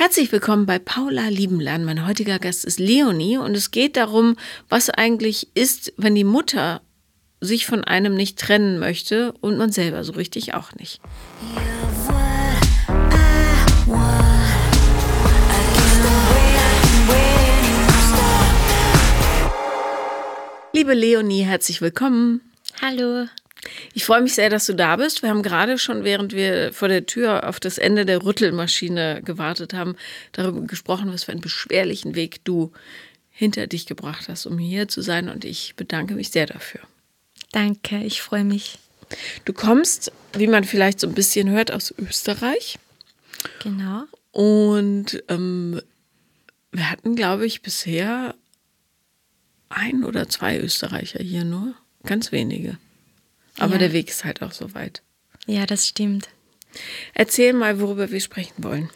Herzlich willkommen bei Paula Liebenlern. Mein heutiger Gast ist Leonie und es geht darum, was eigentlich ist, wenn die Mutter sich von einem nicht trennen möchte und man selber so richtig auch nicht. Liebe Leonie, herzlich willkommen. Hallo. Ich freue mich sehr, dass du da bist. Wir haben gerade schon, während wir vor der Tür auf das Ende der Rüttelmaschine gewartet haben, darüber gesprochen, was für einen beschwerlichen Weg du hinter dich gebracht hast, um hier zu sein. Und ich bedanke mich sehr dafür. Danke, ich freue mich. Du kommst, wie man vielleicht so ein bisschen hört, aus Österreich. Genau. Und ähm, wir hatten, glaube ich, bisher ein oder zwei Österreicher hier nur. Ganz wenige. Aber ja. der Weg ist halt auch so weit. Ja, das stimmt. Erzähl mal, worüber wir sprechen wollen.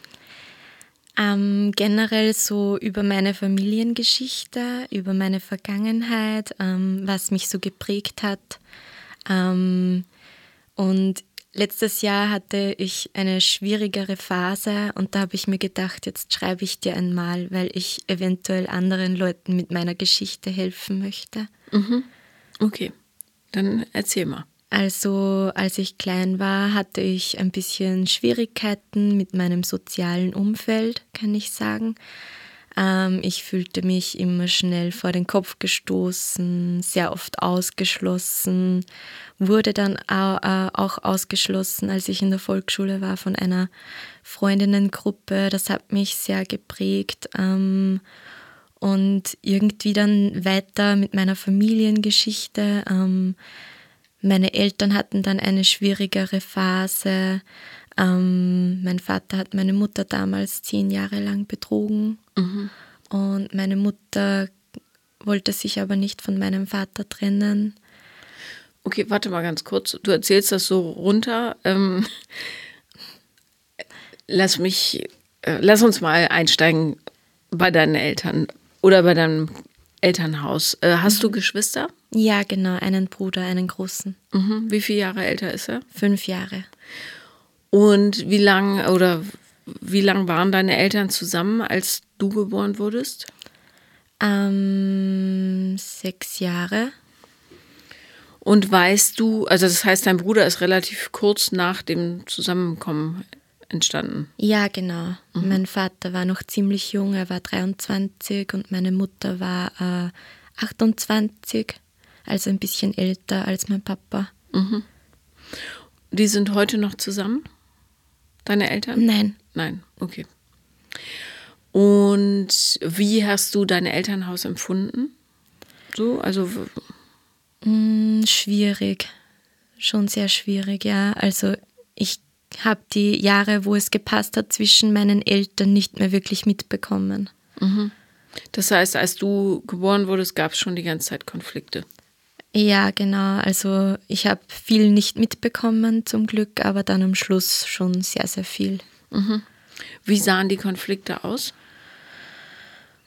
Ähm, generell so über meine Familiengeschichte, über meine Vergangenheit, ähm, was mich so geprägt hat. Ähm, und letztes Jahr hatte ich eine schwierigere Phase und da habe ich mir gedacht, jetzt schreibe ich dir einmal, weil ich eventuell anderen Leuten mit meiner Geschichte helfen möchte. Mhm. Okay, dann erzähl mal. Also als ich klein war, hatte ich ein bisschen Schwierigkeiten mit meinem sozialen Umfeld, kann ich sagen. Ähm, ich fühlte mich immer schnell vor den Kopf gestoßen, sehr oft ausgeschlossen, wurde dann äh, auch ausgeschlossen, als ich in der Volksschule war, von einer Freundinnengruppe. Das hat mich sehr geprägt. Ähm, und irgendwie dann weiter mit meiner Familiengeschichte. Ähm, meine Eltern hatten dann eine schwierigere Phase. Ähm, mein Vater hat meine Mutter damals zehn Jahre lang betrogen. Mhm. Und meine Mutter wollte sich aber nicht von meinem Vater trennen. Okay, warte mal ganz kurz. Du erzählst das so runter. Ähm, lass mich, äh, lass uns mal einsteigen bei deinen Eltern oder bei deinem Elternhaus. Äh, hast mhm. du Geschwister? Ja, genau, einen Bruder, einen großen. Mhm. Wie viele Jahre älter ist er? Fünf Jahre. Und wie lang oder wie lang waren deine Eltern zusammen, als du geboren wurdest? Ähm, sechs Jahre. Und weißt du, also das heißt, dein Bruder ist relativ kurz nach dem Zusammenkommen entstanden? Ja, genau. Mhm. Mein Vater war noch ziemlich jung, er war 23 und meine Mutter war äh, 28 also ein bisschen älter als mein Papa. Mhm. Die sind heute noch zusammen? Deine Eltern? Nein. Nein, okay. Und wie hast du dein Elternhaus empfunden? So, also. Mm, schwierig. Schon sehr schwierig, ja. Also ich habe die Jahre, wo es gepasst hat, zwischen meinen Eltern nicht mehr wirklich mitbekommen. Mhm. Das heißt, als du geboren wurdest, gab es schon die ganze Zeit Konflikte. Ja, genau. Also ich habe viel nicht mitbekommen zum Glück, aber dann am Schluss schon sehr, sehr viel. Mhm. Wie sahen die Konflikte aus?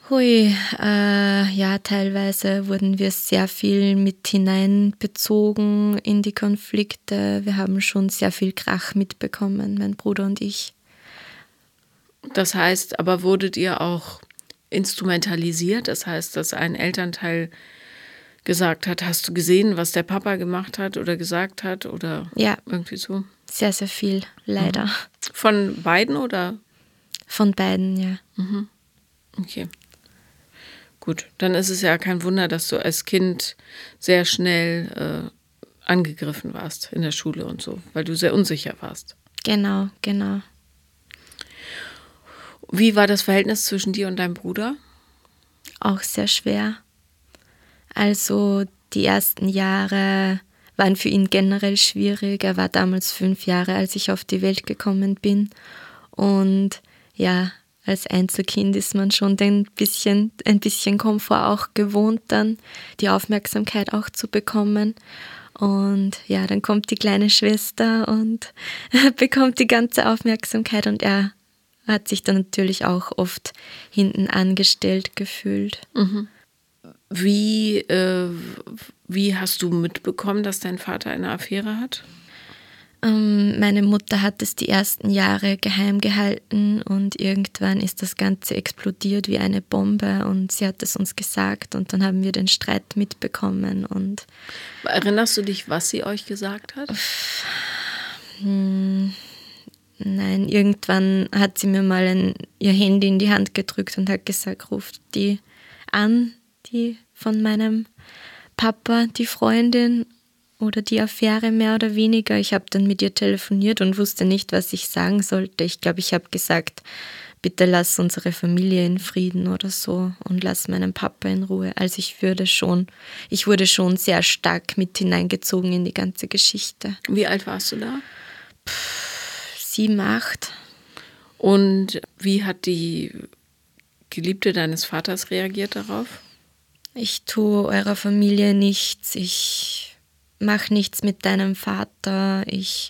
Hui, äh, ja, teilweise wurden wir sehr viel mit hineinbezogen in die Konflikte. Wir haben schon sehr viel Krach mitbekommen, mein Bruder und ich. Das heißt, aber wurdet ihr auch instrumentalisiert? Das heißt, dass ein Elternteil gesagt hat. Hast du gesehen, was der Papa gemacht hat oder gesagt hat oder ja. irgendwie so? Sehr, sehr viel, leider. Mhm. Von beiden oder? Von beiden, ja. Mhm. Okay. Gut, dann ist es ja kein Wunder, dass du als Kind sehr schnell äh, angegriffen warst in der Schule und so, weil du sehr unsicher warst. Genau, genau. Wie war das Verhältnis zwischen dir und deinem Bruder? Auch sehr schwer. Also die ersten Jahre waren für ihn generell schwierig. Er war damals fünf Jahre, als ich auf die Welt gekommen bin. Und ja, als Einzelkind ist man schon ein bisschen, ein bisschen Komfort auch gewohnt, dann die Aufmerksamkeit auch zu bekommen. Und ja, dann kommt die kleine Schwester und bekommt die ganze Aufmerksamkeit und er hat sich dann natürlich auch oft hinten angestellt gefühlt. Mhm. Wie, äh, wie hast du mitbekommen, dass dein Vater eine Affäre hat? Ähm, meine Mutter hat es die ersten Jahre geheim gehalten und irgendwann ist das Ganze explodiert wie eine Bombe und sie hat es uns gesagt und dann haben wir den Streit mitbekommen und Erinnerst du dich, was sie euch gesagt hat? Hm, nein, irgendwann hat sie mir mal ein, ihr Handy in die Hand gedrückt und hat gesagt, ruft die an, die von meinem Papa, die Freundin oder die Affäre mehr oder weniger. Ich habe dann mit ihr telefoniert und wusste nicht, was ich sagen sollte. Ich glaube, ich habe gesagt, bitte lass unsere Familie in Frieden oder so und lass meinen Papa in Ruhe. Also ich würde schon, ich wurde schon sehr stark mit hineingezogen in die ganze Geschichte. Wie alt warst du da? sieben, acht. Und wie hat die Geliebte deines Vaters reagiert darauf? Ich tue eurer Familie nichts. Ich mach nichts mit deinem Vater, ich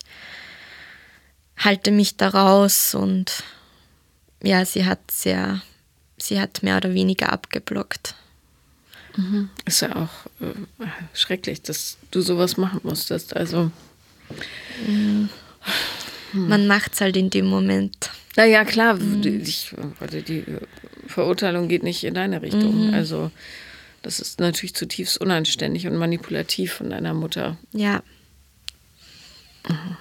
halte mich da raus und ja, sie hat sehr, sie hat mehr oder weniger abgeblockt. Mhm. Ist ja auch äh, schrecklich, dass du sowas machen musstest. Also. Mhm. Man macht es halt in dem Moment. Naja, klar, mhm. ich, also die Verurteilung geht nicht in deine Richtung. Mhm. Also das ist natürlich zutiefst unanständig und manipulativ von deiner Mutter. Ja. Mhm.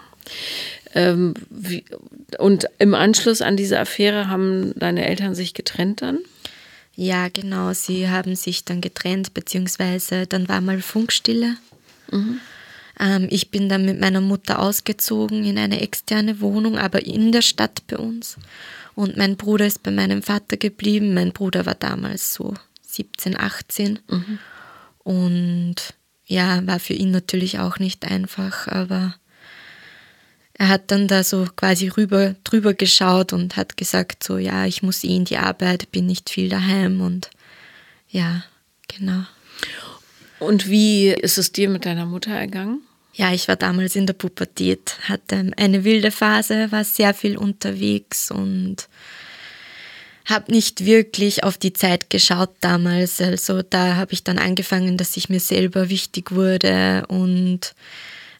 Ähm, wie, und im Anschluss an diese Affäre haben deine Eltern sich getrennt dann? Ja, genau. Sie haben sich dann getrennt, beziehungsweise dann war mal Funkstille. Mhm. Ähm, ich bin dann mit meiner Mutter ausgezogen in eine externe Wohnung, aber in der Stadt bei uns. Und mein Bruder ist bei meinem Vater geblieben. Mein Bruder war damals so 17, 18. Mhm. Und ja, war für ihn natürlich auch nicht einfach, aber er hat dann da so quasi rüber, drüber geschaut und hat gesagt, so ja, ich muss eh in die Arbeit, bin nicht viel daheim und ja, genau. Und wie ist es dir mit deiner Mutter ergangen? Ja, ich war damals in der Pubertät, hatte eine wilde Phase, war sehr viel unterwegs und habe nicht wirklich auf die Zeit geschaut damals. Also da habe ich dann angefangen, dass ich mir selber wichtig wurde und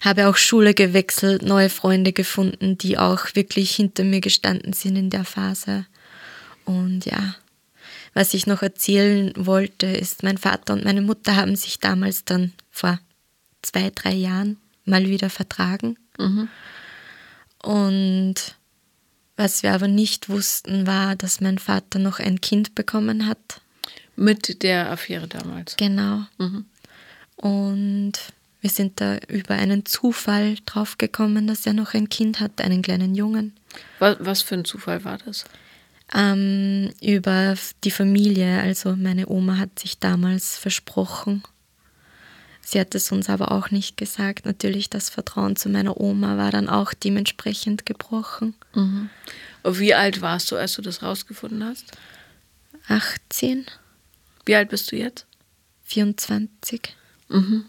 habe auch Schule gewechselt, neue Freunde gefunden, die auch wirklich hinter mir gestanden sind in der Phase. Und ja, was ich noch erzählen wollte, ist, mein Vater und meine Mutter haben sich damals dann vor zwei, drei Jahren mal wieder vertragen. Mhm. Und was wir aber nicht wussten, war, dass mein Vater noch ein Kind bekommen hat. Mit der Affäre damals. Genau. Mhm. Und wir sind da über einen Zufall draufgekommen, dass er noch ein Kind hat, einen kleinen Jungen. Was, was für ein Zufall war das? Ähm, über die Familie. Also meine Oma hat sich damals versprochen, Sie hat es uns aber auch nicht gesagt. Natürlich, das Vertrauen zu meiner Oma war dann auch dementsprechend gebrochen. Mhm. Wie alt warst du, als du das rausgefunden hast? 18. Wie alt bist du jetzt? 24. Mhm.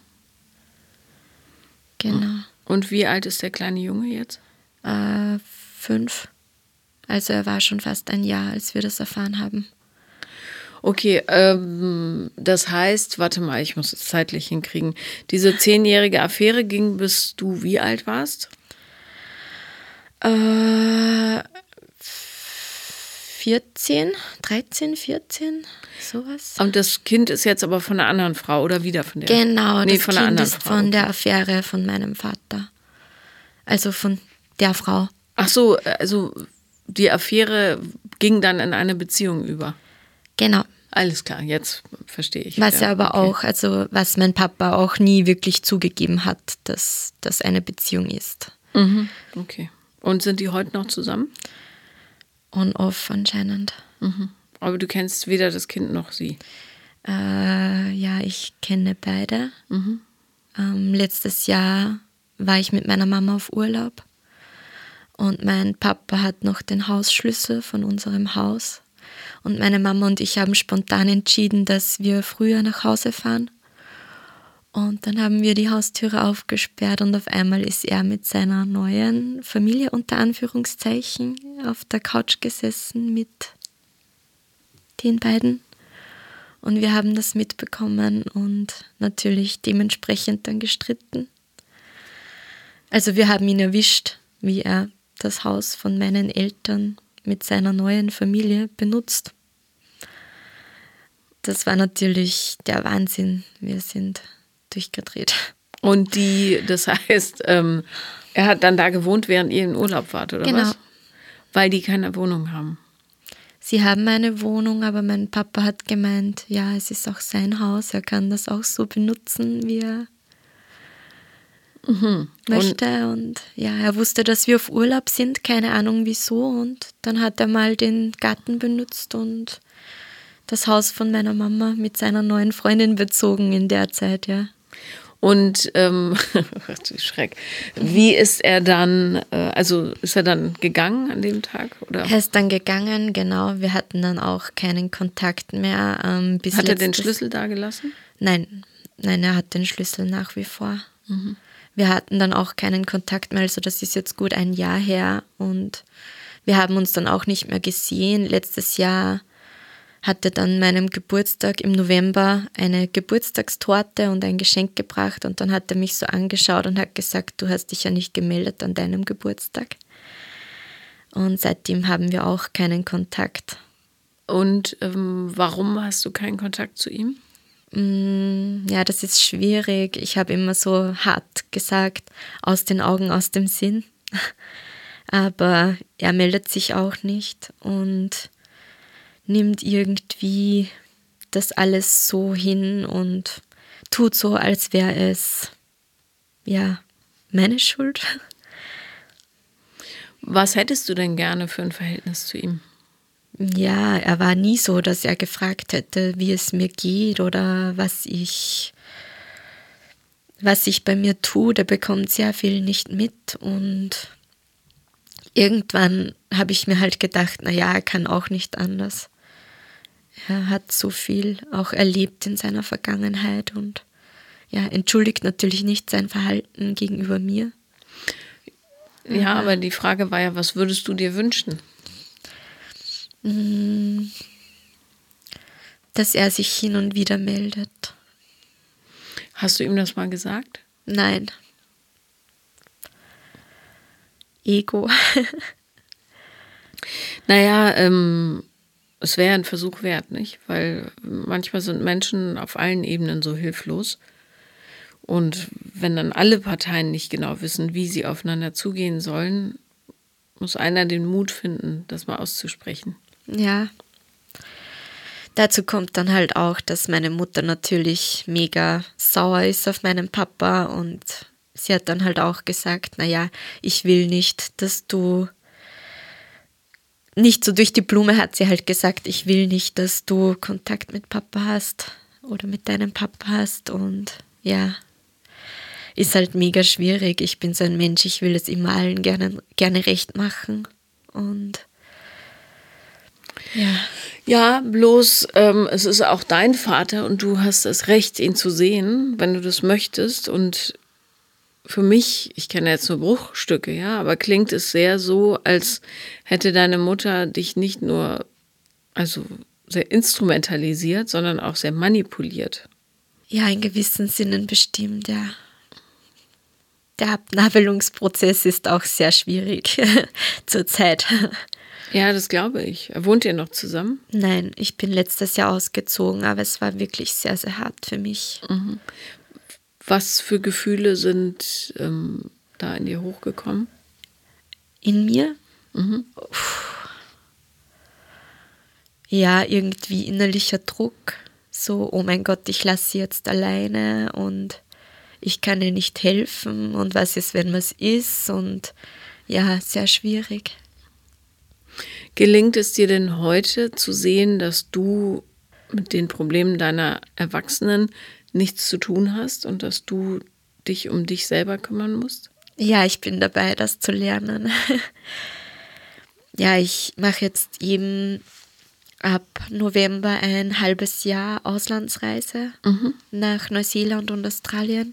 Genau. Und wie alt ist der kleine Junge jetzt? Äh, fünf. Also er war schon fast ein Jahr, als wir das erfahren haben. Okay, ähm, das heißt, warte mal, ich muss es zeitlich hinkriegen. Diese zehnjährige Affäre ging, bis du wie alt warst? Äh, 14, 13, 14, sowas. Und das Kind ist jetzt aber von einer anderen Frau oder wieder von der? Genau, nee, das von kind ist Frau. von der Affäre von meinem Vater. Also von der Frau. Ach so, also die Affäre ging dann in eine Beziehung über. Genau. Alles klar, jetzt verstehe ich. Was ja, aber okay. auch, also was mein Papa auch nie wirklich zugegeben hat, dass das eine Beziehung ist. Mhm. Okay. Und sind die heute noch zusammen? On-off anscheinend. Mhm. Aber du kennst weder das Kind noch sie? Äh, ja, ich kenne beide. Mhm. Ähm, letztes Jahr war ich mit meiner Mama auf Urlaub und mein Papa hat noch den Hausschlüssel von unserem Haus und meine Mama und ich haben spontan entschieden, dass wir früher nach Hause fahren. Und dann haben wir die Haustüre aufgesperrt und auf einmal ist er mit seiner neuen Familie unter Anführungszeichen auf der Couch gesessen mit den beiden. Und wir haben das mitbekommen und natürlich dementsprechend dann gestritten. Also wir haben ihn erwischt, wie er das Haus von meinen Eltern mit seiner neuen Familie benutzt. Das war natürlich der Wahnsinn. Wir sind durchgedreht. Und die, das heißt, ähm, er hat dann da gewohnt, während ihr in Urlaub wart, oder Genau. was? Weil die keine Wohnung haben. Sie haben eine Wohnung, aber mein Papa hat gemeint, ja, es ist auch sein Haus, er kann das auch so benutzen, wie er möchte. Und, ja, er wusste, dass wir auf Urlaub sind, keine Ahnung wieso. Und dann hat er mal den Garten benutzt und das Haus von meiner Mama mit seiner neuen Freundin bezogen in der Zeit, ja. Und ähm, du Schreck. Wie ist er dann, äh, also ist er dann gegangen an dem Tag? Oder Er ist dann gegangen, genau. Wir hatten dann auch keinen Kontakt mehr. Ähm, bis hat er den Schlüssel da gelassen? Nein, nein, er hat den Schlüssel nach wie vor. Wir hatten dann auch keinen Kontakt mehr, also das ist jetzt gut ein Jahr her und wir haben uns dann auch nicht mehr gesehen. Letztes Jahr hatte dann meinem Geburtstag im November eine Geburtstagstorte und ein Geschenk gebracht und dann hat er mich so angeschaut und hat gesagt, du hast dich ja nicht gemeldet an deinem Geburtstag. Und seitdem haben wir auch keinen Kontakt. Und ähm, warum hast du keinen Kontakt zu ihm? Mm, Ja, das ist schwierig. Ich habe immer so hart gesagt, aus den Augen, aus dem Sinn. Aber er meldet sich auch nicht und nimmt irgendwie das alles so hin und tut so, als wäre es, ja, meine Schuld. Was hättest du denn gerne für ein Verhältnis zu ihm? Ja, er war nie so, dass er gefragt hätte, wie es mir geht oder was ich, was ich bei mir tue. Der bekommt sehr viel nicht mit und irgendwann habe ich mir halt gedacht, na ja, er kann auch nicht anders. Er hat so viel auch erlebt in seiner Vergangenheit und ja, entschuldigt natürlich nicht sein Verhalten gegenüber mir. Ja, aber die Frage war ja, was würdest du dir wünschen? Dass er sich hin und wieder meldet. Hast du ihm das mal gesagt? Nein. Ego. Naja, ähm, es wäre ein Versuch wert, nicht? Weil manchmal sind Menschen auf allen Ebenen so hilflos. Und wenn dann alle Parteien nicht genau wissen, wie sie aufeinander zugehen sollen, muss einer den Mut finden, das mal auszusprechen. Ja. Dazu kommt dann halt auch, dass meine Mutter natürlich mega sauer ist auf meinen Papa und sie hat dann halt auch gesagt, naja, ich will nicht, dass du nicht so durch die Blume hat sie halt gesagt, ich will nicht, dass du Kontakt mit Papa hast oder mit deinem Papa hast und ja, ist halt mega schwierig. Ich bin so ein Mensch, ich will es immer allen gerne, gerne recht machen und ja. Ja, bloß ähm, es ist auch dein Vater und du hast das Recht, ihn zu sehen, wenn du das möchtest. Und für mich, ich kenne jetzt nur Bruchstücke, ja, aber klingt es sehr so, als hätte deine Mutter dich nicht nur also sehr instrumentalisiert, sondern auch sehr manipuliert. Ja, in gewissen Sinnen bestimmt, ja. Der Abnabelungsprozess ist auch sehr schwierig zurzeit. Ja, das glaube ich. Wohnt ihr noch zusammen? Nein, ich bin letztes Jahr ausgezogen, aber es war wirklich sehr, sehr hart für mich. Was für Gefühle sind ähm, da in dir hochgekommen? In mir? Uff. Ja, irgendwie innerlicher Druck. So, oh mein Gott, ich lasse sie jetzt alleine und ich kann ihr nicht helfen und was ist, wenn was ist und ja, sehr schwierig. Gelingt es dir denn heute zu sehen, dass du mit den Problemen deiner Erwachsenen nichts zu tun hast und dass du dich um dich selber kümmern musst? Ja, ich bin dabei, das zu lernen. ja, ich mache jetzt eben ab November ein halbes Jahr Auslandsreise nach Neuseeland und Australien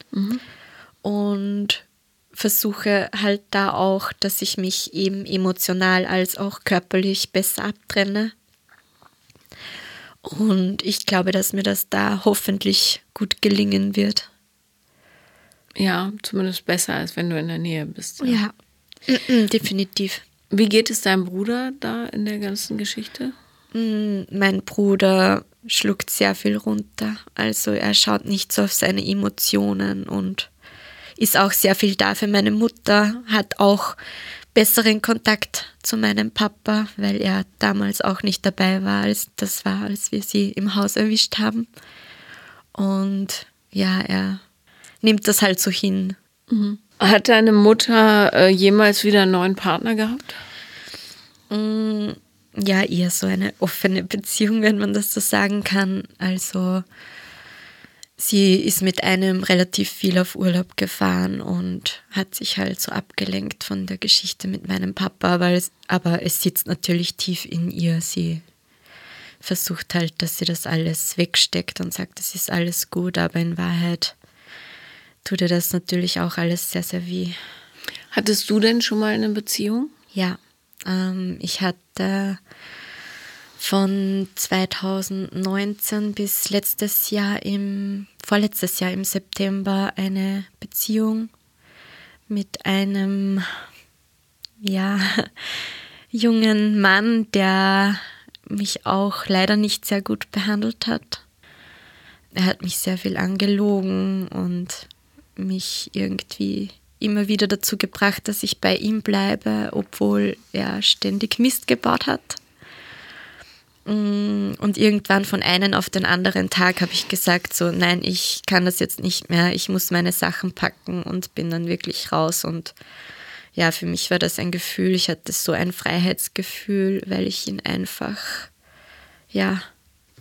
und versuche halt da auch, dass ich mich eben emotional als auch körperlich besser abtrenne. Und ich glaube, dass mir das da hoffentlich gut gelingen wird. Ja, zumindest besser, als wenn du in der Nähe bist. Ja, ja. definitiv. Wie geht es deinem Bruder da in der ganzen Geschichte? Mm, mein Bruder schluckt sehr viel runter. Also er schaut nicht so auf seine Emotionen und ist auch sehr viel da für meine Mutter, hat auch besseren Kontakt zu meinem Papa, weil er damals auch nicht dabei war, als das war, als wir sie im Haus erwischt haben. Und ja, er nimmt das halt so hin. Mhm. Hat deine Mutter äh, jemals wieder einen neuen Partner gehabt? Mm, ja, eher so eine offene Beziehung, wenn man das so sagen kann. Also sie ist mit einem relativ viel auf Urlaub gefahren und hat sich halt so abgelenkt von der Geschichte mit meinem Papa, weil es, aber es sitzt natürlich tief in ihr. Sie versucht halt, dass sie das alles wegsteckt und sagt, es ist alles gut, aber in Wahrheit tut ihr das natürlich auch alles sehr, sehr weh. Hattest du denn schon mal eine Beziehung? Ja, ähm, ich hatte von 2019 bis letztes Jahr im, vorletztes Jahr im September eine Beziehung mit einem, ja, jungen Mann, der mich auch leider nicht sehr gut behandelt hat. Er hat mich sehr viel angelogen und mich irgendwie immer wieder dazu gebracht, dass ich bei ihm bleibe, obwohl er ständig Mist gebaut hat. Mm, und irgendwann von einem auf den anderen Tag habe ich gesagt, so nein, ich kann das jetzt nicht mehr, ich muss meine Sachen packen und bin dann wirklich raus. Und ja, für mich war das ein Gefühl, ich hatte so ein Freiheitsgefühl, weil ich ihn einfach, ja,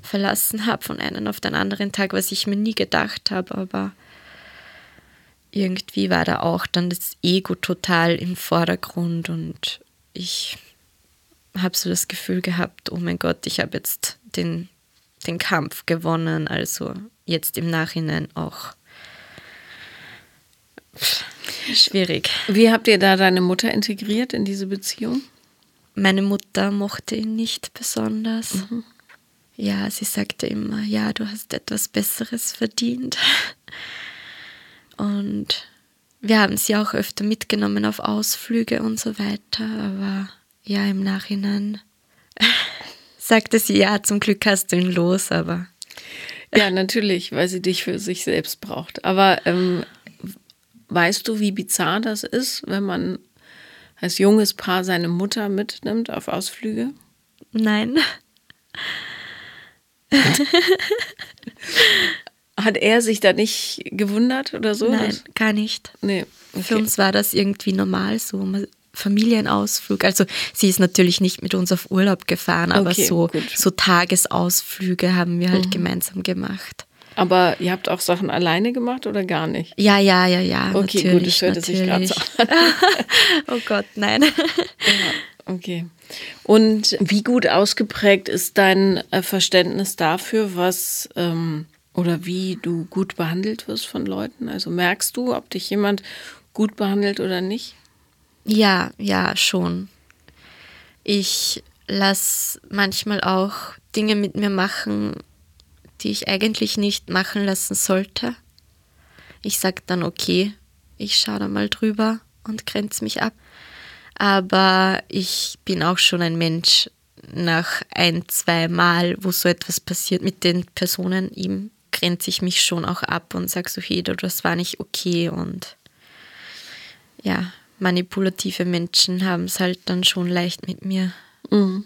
verlassen habe von einem auf den anderen Tag, was ich mir nie gedacht habe, aber irgendwie war da auch dann das Ego total im Vordergrund und ich habe so das Gefühl gehabt, oh mein Gott, ich habe jetzt den, den Kampf gewonnen, also jetzt im Nachhinein auch schwierig. Wie habt ihr da deine Mutter integriert in diese Beziehung? Meine Mutter mochte ihn nicht besonders. Mhm. Ja, sie sagte immer, ja, du hast etwas Besseres verdient. Und wir haben sie auch öfter mitgenommen auf Ausflüge und so weiter. Aber ja, im Nachhinein sagte sie, ja, zum Glück hast du ihn los, aber. Ja, natürlich, weil sie dich für sich selbst braucht. Aber ähm, weißt du, wie bizarr das ist, wenn man als junges Paar seine Mutter mitnimmt auf Ausflüge? Nein. Hat er sich da nicht gewundert oder so? Nein, gar nicht. Nee. Okay. Für uns war das irgendwie normal so. Familienausflug. Also sie ist natürlich nicht mit uns auf Urlaub gefahren, aber okay, so, so Tagesausflüge haben wir halt mhm. gemeinsam gemacht. Aber ihr habt auch Sachen alleine gemacht oder gar nicht? Ja, ja, ja, ja. Okay, gut, das hörte sich gerade so an. oh Gott, nein. ja, okay. Und wie gut ausgeprägt ist dein äh, Verständnis dafür, was ähm, oder wie du gut behandelt wirst von Leuten? Also merkst du, ob dich jemand gut behandelt oder nicht? Ja, ja, schon. Ich lasse manchmal auch Dinge mit mir machen, die ich eigentlich nicht machen lassen sollte. Ich sage dann, okay, ich schaue da mal drüber und grenze mich ab. Aber ich bin auch schon ein Mensch nach ein, zwei Mal, wo so etwas passiert mit den Personen ihm, grenze ich mich schon auch ab und sage so, hey, das war nicht okay und ja, manipulative Menschen haben es halt dann schon leicht mit mir. Mhm.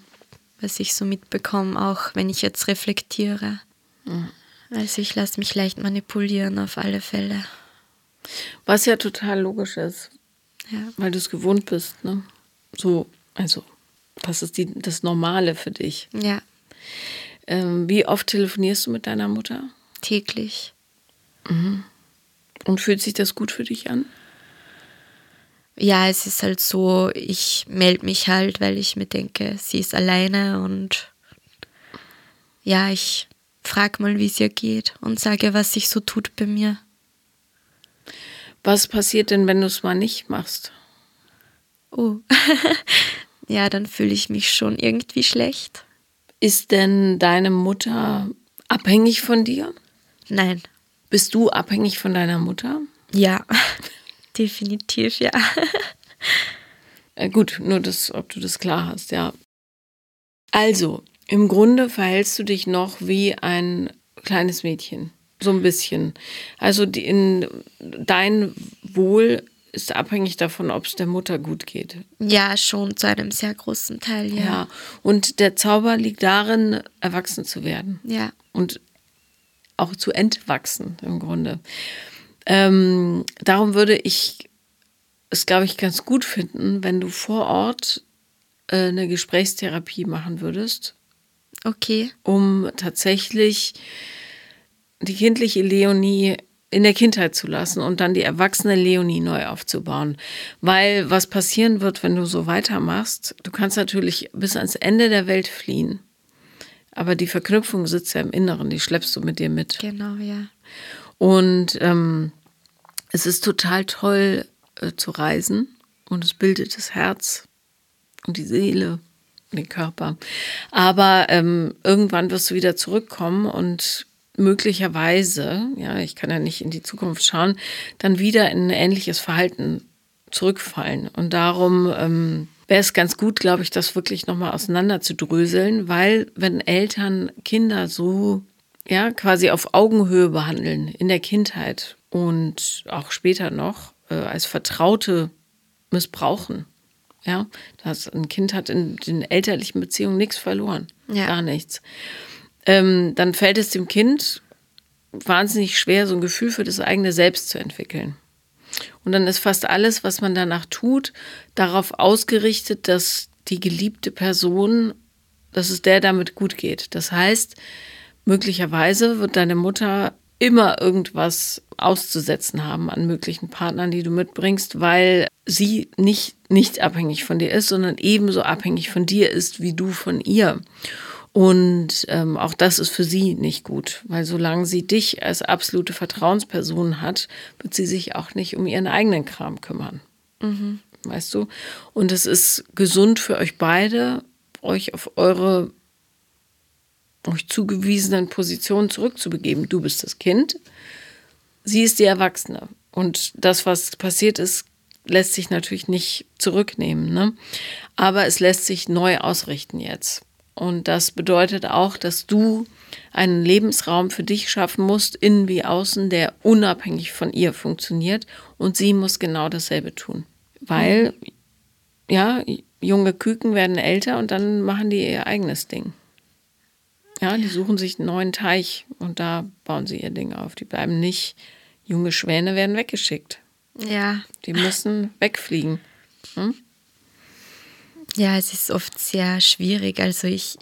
Was ich so mitbekomme, auch wenn ich jetzt reflektiere. Mhm. Also ich lasse mich leicht manipulieren auf alle Fälle. Was ja total logisch ist. Ja. Weil du es gewohnt bist, ne? So, also, das ist die, das Normale für dich. Ja. Ähm, wie oft telefonierst du mit deiner Mutter? täglich. Mhm. Und fühlt sich das gut für dich an? Ja, es ist halt so, ich melde mich halt, weil ich mir denke, sie ist alleine und ja, ich frage mal, wie es ihr geht und sage, was sich so tut bei mir. Was passiert denn, wenn du es mal nicht machst? Oh, ja, dann fühle ich mich schon irgendwie schlecht. Ist denn deine Mutter abhängig von dir? Nein. Bist du abhängig von deiner Mutter? Ja, definitiv, ja. Äh, gut, nur das, ob du das klar hast, ja. Also, im Grunde verhältst du dich noch wie ein kleines Mädchen. So ein bisschen. Also die, in, dein Wohl ist abhängig davon, ob es der Mutter gut geht. Ja, schon zu einem sehr großen Teil, ja. Ja. Und der Zauber liegt darin, erwachsen zu werden. Ja. Und auch zu entwachsen im Grunde. Ähm, darum würde ich es, glaube ich, ganz gut finden, wenn du vor Ort äh, eine Gesprächstherapie machen würdest. Okay. Um tatsächlich die kindliche Leonie in der Kindheit zu lassen und dann die erwachsene Leonie neu aufzubauen. Weil was passieren wird, wenn du so weitermachst, du kannst natürlich bis ans Ende der Welt fliehen. Aber die Verknüpfung sitzt ja im Inneren, die schleppst du mit dir mit. Genau, ja. Und ähm, es ist total toll äh, zu reisen und es bildet das Herz und die Seele, den Körper. Aber ähm, irgendwann wirst du wieder zurückkommen und möglicherweise, ja, ich kann ja nicht in die Zukunft schauen, dann wieder in ein ähnliches Verhalten zurückfallen. Und darum ähm, wäre es ganz gut, glaube ich, das wirklich nochmal auseinander zu dröseln, weil wenn Eltern Kinder so, ja, quasi auf Augenhöhe behandeln in der Kindheit und auch später noch äh, als Vertraute missbrauchen, ja, das ein Kind hat in den elterlichen Beziehungen nichts verloren, ja. gar nichts ähm, dann fällt es dem Kind wahnsinnig schwer, so ein Gefühl für das eigene Selbst zu entwickeln. Und dann ist fast alles, was man danach tut, darauf ausgerichtet, dass die geliebte Person, dass es der damit gut geht. Das heißt, möglicherweise wird deine Mutter immer irgendwas auszusetzen haben an möglichen Partnern, die du mitbringst, weil sie nicht, nicht abhängig von dir ist, sondern ebenso abhängig von dir ist wie du von ihr. Und ähm, auch das ist für sie nicht gut, weil solange sie dich als absolute Vertrauensperson hat, wird sie sich auch nicht um ihren eigenen Kram kümmern. Mhm. Weißt du? Und es ist gesund für euch beide, euch auf eure euch zugewiesenen Positionen zurückzubegeben. Du bist das Kind, sie ist die Erwachsene. Und das, was passiert ist, lässt sich natürlich nicht zurücknehmen. Ne? Aber es lässt sich neu ausrichten jetzt. Und das bedeutet auch, dass du einen Lebensraum für dich schaffen musst, innen wie außen, der unabhängig von ihr funktioniert. Und sie muss genau dasselbe tun. Weil, ja, junge Küken werden älter und dann machen die ihr eigenes Ding. Ja, die suchen sich einen neuen Teich und da bauen sie ihr Ding auf. Die bleiben nicht, junge Schwäne werden weggeschickt. Ja. Die müssen wegfliegen. Hm? Ja, es ist oft sehr schwierig. Also ich,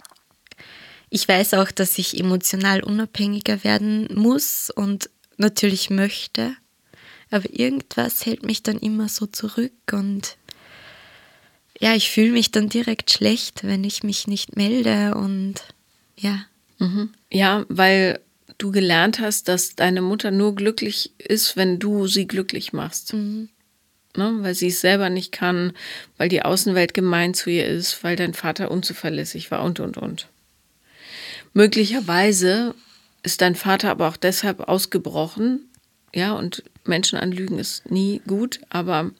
ich weiß auch, dass ich emotional unabhängiger werden muss und natürlich möchte. Aber irgendwas hält mich dann immer so zurück und ja, ich fühle mich dann direkt schlecht, wenn ich mich nicht melde und ja. Mhm. Ja, weil du gelernt hast, dass deine Mutter nur glücklich ist, wenn du sie glücklich machst. Mhm ne? weil sie es selber nicht kann, weil die Außenwelt gemein zu ihr ist, weil dein Vater unzuverlässig war und, und, und. Möglicherweise ist dein Vater aber auch deshalb ausgebrochen, ja, und Menschen anlügen ist nie gut, aber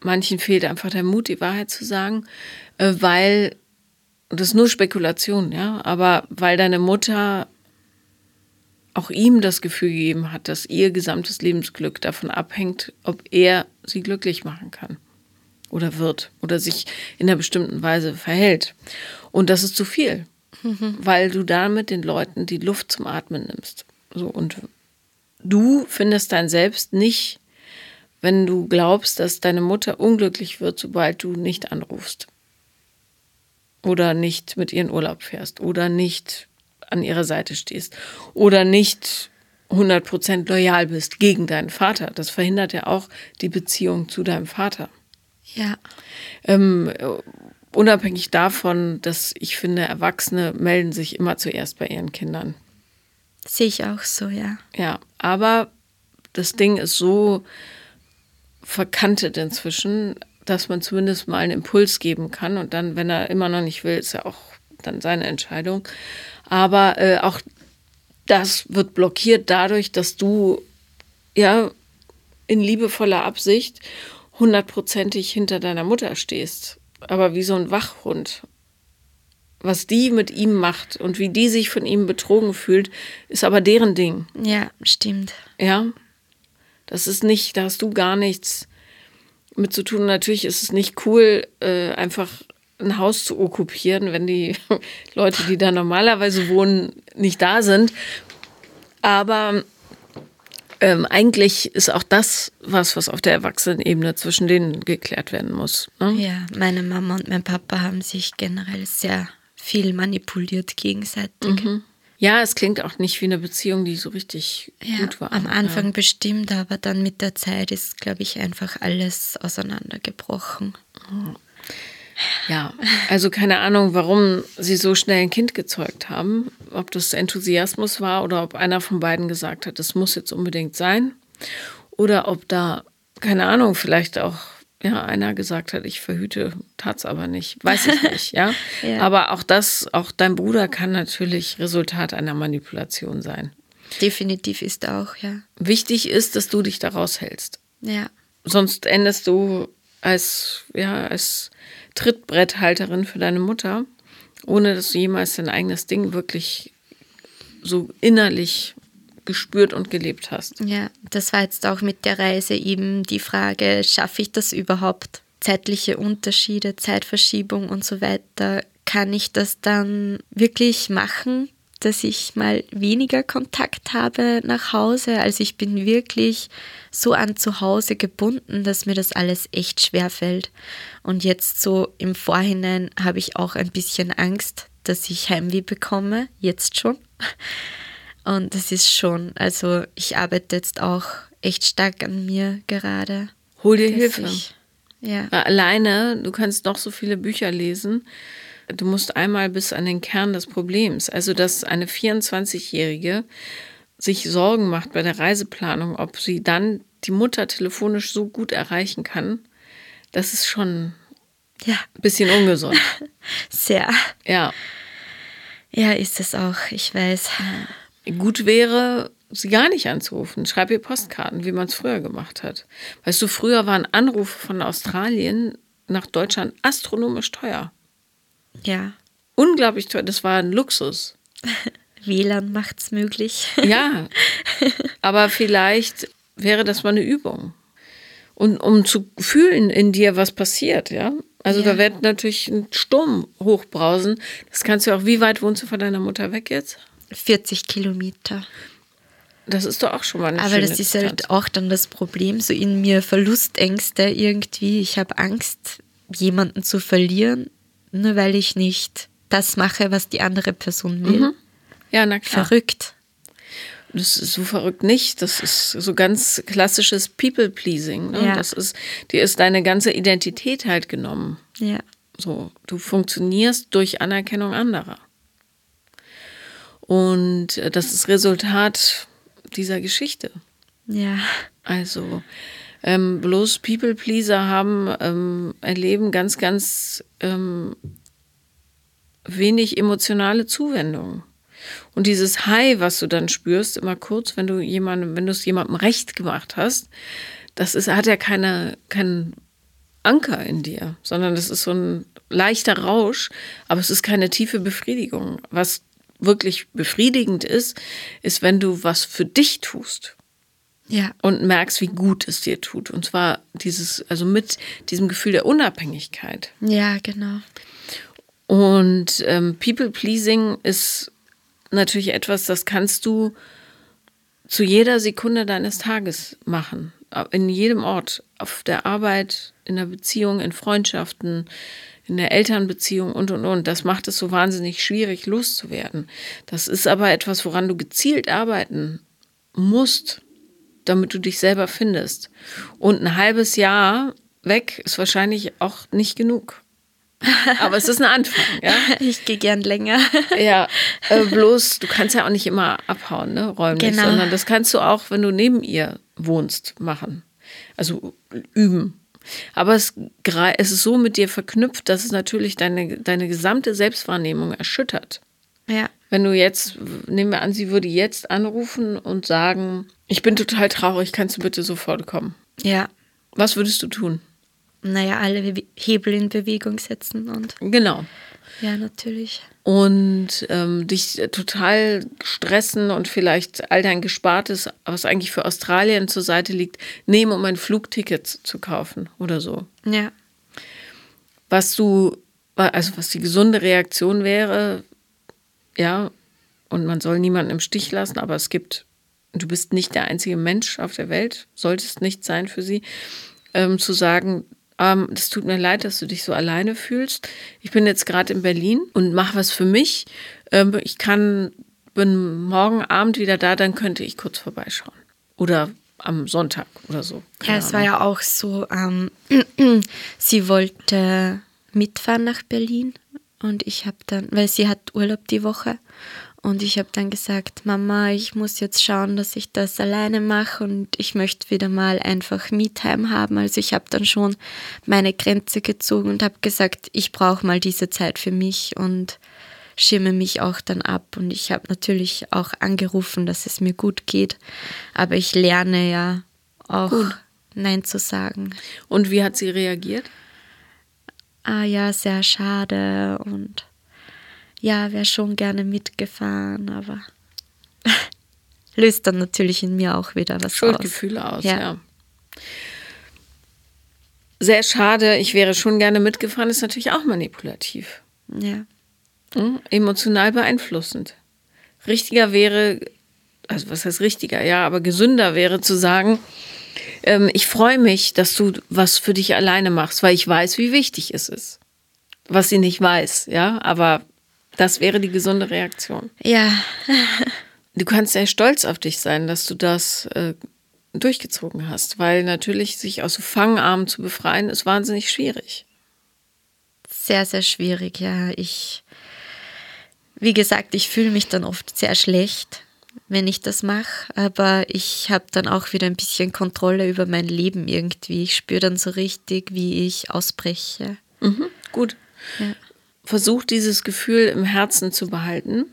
manchen fehlt einfach der Mut, die Wahrheit zu sagen, äh, weil, das ist nur Spekulation, ja, aber weil deine Mutter auch ihm das Gefühl gegeben hat, dass ihr gesamtes Lebensglück davon abhängt, ob er sie glücklich machen kann oder wird oder sich in einer bestimmten Weise verhält. Und das ist zu viel, mhm. weil du damit den Leuten die Luft zum Atmen nimmst. So und du findest dein Selbst nicht, wenn du glaubst, dass deine Mutter unglücklich wird, sobald du nicht anrufst oder nicht mit ihren Urlaub fährst oder nicht an ihrer Seite stehst oder nicht 100% loyal bist gegen deinen Vater. Das verhindert ja auch die Beziehung zu deinem Vater. Ja. Ähm, unabhängig davon, dass ich finde, Erwachsene melden sich immer zuerst bei ihren Kindern. Sehe ich auch so, ja. Ja, aber das Ding ist so verkantet inzwischen, dass man zumindest mal einen Impuls geben kann und dann, wenn er immer noch nicht will, ist ja auch dann seine Entscheidung. Aber äh, auch das wird blockiert dadurch, dass du ja in liebevoller Absicht hundertprozentig hinter deiner Mutter stehst. Aber wie so ein Wachhund. Was die mit ihm macht und wie die sich von ihm betrogen fühlt, ist aber deren Ding. Ja, stimmt. Ja. Das ist nicht, da hast du gar nichts mit zu tun. Natürlich ist es nicht cool, äh, einfach ein Haus zu okkupieren, wenn die Leute, die da normalerweise wohnen, nicht da sind. Aber ähm, eigentlich ist auch das was, was auf der Erwachsenenebene zwischen denen geklärt werden muss. Ne? Ja, meine Mama und mein Papa haben sich generell sehr viel manipuliert gegenseitig. Mhm. Ja, es klingt auch nicht wie eine Beziehung, die so richtig Ja, gut war. am Anfang Ja. bestimmt, aber dann mit der Zeit ist, glaube ich, einfach alles auseinandergebrochen. Ja, also keine Ahnung, warum sie so schnell ein Kind gezeugt haben. Ob das Enthusiasmus war oder ob einer von beiden gesagt hat, das muss jetzt unbedingt sein. Oder ob da, keine Ahnung, vielleicht auch ja, einer gesagt hat, ich verhüte, tat's aber nicht. Weiß ich nicht, ja? Ja. Aber auch das, auch dein Bruder kann natürlich Resultat einer Manipulation sein. Definitiv ist auch, ja. Wichtig ist, dass du dich da raushältst. Ja, Sonst endest du als, ja, als Trittbretthalterin für deine Mutter, ohne dass du jemals dein eigenes Ding wirklich so innerlich gespürt und gelebt hast. ja. Das war jetzt auch mit der Reise eben die Frage, schaffe ich das überhaupt? Zeitliche Unterschiede, Zeitverschiebung und so weiter. Kann ich das dann wirklich machen, dass ich mal weniger Kontakt habe nach Hause? Also ich bin wirklich so an zu Hause gebunden, dass mir das alles echt schwer fällt. Und jetzt so im Vorhinein habe ich auch ein bisschen Angst, dass ich Heimweh bekomme, jetzt schon. Und das ist schon, also ich arbeite jetzt auch echt stark an mir gerade. Hol dir Hilfe. Ich, ja, Alleine, du kannst noch so viele Bücher lesen. Du musst einmal bis an den Kern des Problems. Also, dass eine 24-Jährige sich Sorgen macht bei der Reiseplanung, ob sie dann die Mutter telefonisch so gut erreichen kann, das ist schon ja, ein bisschen ungesund. sehr. Ja. Ja, ist es auch, ich weiß. Gut wäre, sie gar nicht anzurufen. Schreib ihr Postkarten, wie man es früher gemacht hat. Weißt du, früher waren Anrufe von Australien nach Deutschland astronomisch teuer. Ja, Unglaublich teuer. Das war ein Luxus. WLAN macht's möglich. Ja, aber vielleicht wäre das mal eine Übung. Und um zu fühlen in dir, was passiert, ja. Also Ja. da wird natürlich ein Sturm hochbrausen. Das kannst du auch, wie weit wohnst du von deiner Mutter weg jetzt? 40 Kilometer. Das ist doch auch schon mal eine Aber das ist Distanz. halt auch dann das Problem, so in mir Verlustängste irgendwie. Ich habe Angst, jemanden zu verlieren, nur weil ich nicht das mache, was die andere Person will. Ja, na klar. Verrückt. Das ist so verrückt nicht. Das ist so ganz klassisches People-Pleasing. Ne? Ja. Das ist, dir ist deine ganze Identität halt genommen. Ja. So, du funktionierst durch Anerkennung anderer. Und äh, das ist Resultat dieser Geschichte. Ja. Also ähm, bloß People-Pleaser haben, ähm, erleben ganz, ganz ähm, wenig emotionale Zuwendung. Und dieses High, was du dann spürst, immer kurz, wenn du jemandem, wenn du es jemandem recht gemacht hast, das ist, hat ja keine, keinen Anker in dir, sondern das ist so ein leichter Rausch, aber es ist keine tiefe Befriedigung. Was wirklich befriedigend ist, ist, wenn du was für dich tust Ja. und merkst, wie gut es dir tut. Und zwar dieses, also mit diesem Gefühl der Unabhängigkeit. Ja, genau. Und ähm, People-Pleasing ist natürlich etwas, das kannst du zu jeder Sekunde deines Tages machen. In jedem Ort. Auf der Arbeit, in der Beziehung, in Freundschaften, in der Elternbeziehung und, und, und. Das macht es so wahnsinnig schwierig, loszuwerden. Das ist aber etwas, woran du gezielt arbeiten musst, damit du dich selber findest. Und ein halbes Jahr weg ist wahrscheinlich auch nicht genug. Aber es ist ein Anfang, ja. Ich gehe gern länger. Ja, äh, bloß du kannst ja auch nicht immer abhauen, ne, räumlich, Genau. sondern das kannst du auch, wenn du neben ihr wohnst, machen. Also üben. Aber es, es ist so mit dir verknüpft, dass es natürlich deine, deine gesamte Selbstwahrnehmung erschüttert. Ja. Wenn du jetzt, nehmen wir an, sie würde jetzt anrufen und sagen, ich bin total traurig, kannst du bitte sofort kommen? Ja. Was würdest du tun? Naja, alle Hebel in Bewegung setzen und. Genau. Ja, natürlich. Und ähm, dich total stressen und vielleicht all dein Gespartes, was eigentlich für Australien zur Seite liegt, nehmen, um ein Flugticket zu kaufen oder so. Ja. Was du, also was die gesunde Reaktion wäre, ja, und man soll niemanden im Stich lassen, aber es gibt, du bist nicht der einzige Mensch auf der Welt, solltest nicht sein für sie, ähm, zu sagen, ähm, das tut mir leid, dass du dich so alleine fühlst. Ich bin jetzt gerade in Berlin und mache was für mich. Ähm, ich kann, bin morgen Abend wieder da, dann könnte ich kurz vorbeischauen. Oder am Sonntag oder so. ja, es war ja auch so, ähm, sie wollte mitfahren nach Berlin und ich habe dann, weil sie hat Urlaub die Woche und ich habe dann gesagt, Mama, ich muss jetzt schauen, dass ich das alleine mache und ich möchte wieder mal einfach Me-Time haben. Also ich habe dann schon meine Grenze gezogen und habe gesagt, ich brauche mal diese Zeit für mich und schirme mich auch dann ab. Und ich habe natürlich auch angerufen, dass es mir gut geht. Aber ich lerne ja auch gut. Nein zu sagen. Und wie hat sie reagiert? Ah ja, sehr schade und ja, wäre schon gerne mitgefahren, aber löst dann natürlich in mir auch wieder was Schuldgefühle aus. aus ja. ja. Sehr schade, ich wäre schon gerne mitgefahren, ist natürlich auch manipulativ. Ja. Mhm, emotional beeinflussend. Richtiger wäre, also was heißt richtiger, ja, aber gesünder wäre zu sagen, ähm, ich freue mich, dass du was für dich alleine machst, weil ich weiß, wie wichtig es ist. Was sie nicht weiß, ja, aber das wäre die gesunde Reaktion. Ja. du kannst sehr stolz auf dich sein, dass du das äh, durchgezogen hast, weil natürlich sich aus so Fangarmen zu befreien, ist wahnsinnig schwierig. Sehr, sehr schwierig, ja. Ich, wie gesagt, ich fühle mich dann oft sehr schlecht, wenn ich das mache, aber ich habe dann auch wieder ein bisschen Kontrolle über mein Leben irgendwie. Ich spüre dann so richtig, wie ich ausbreche. Mhm, gut. Ja versuch dieses Gefühl im Herzen zu behalten,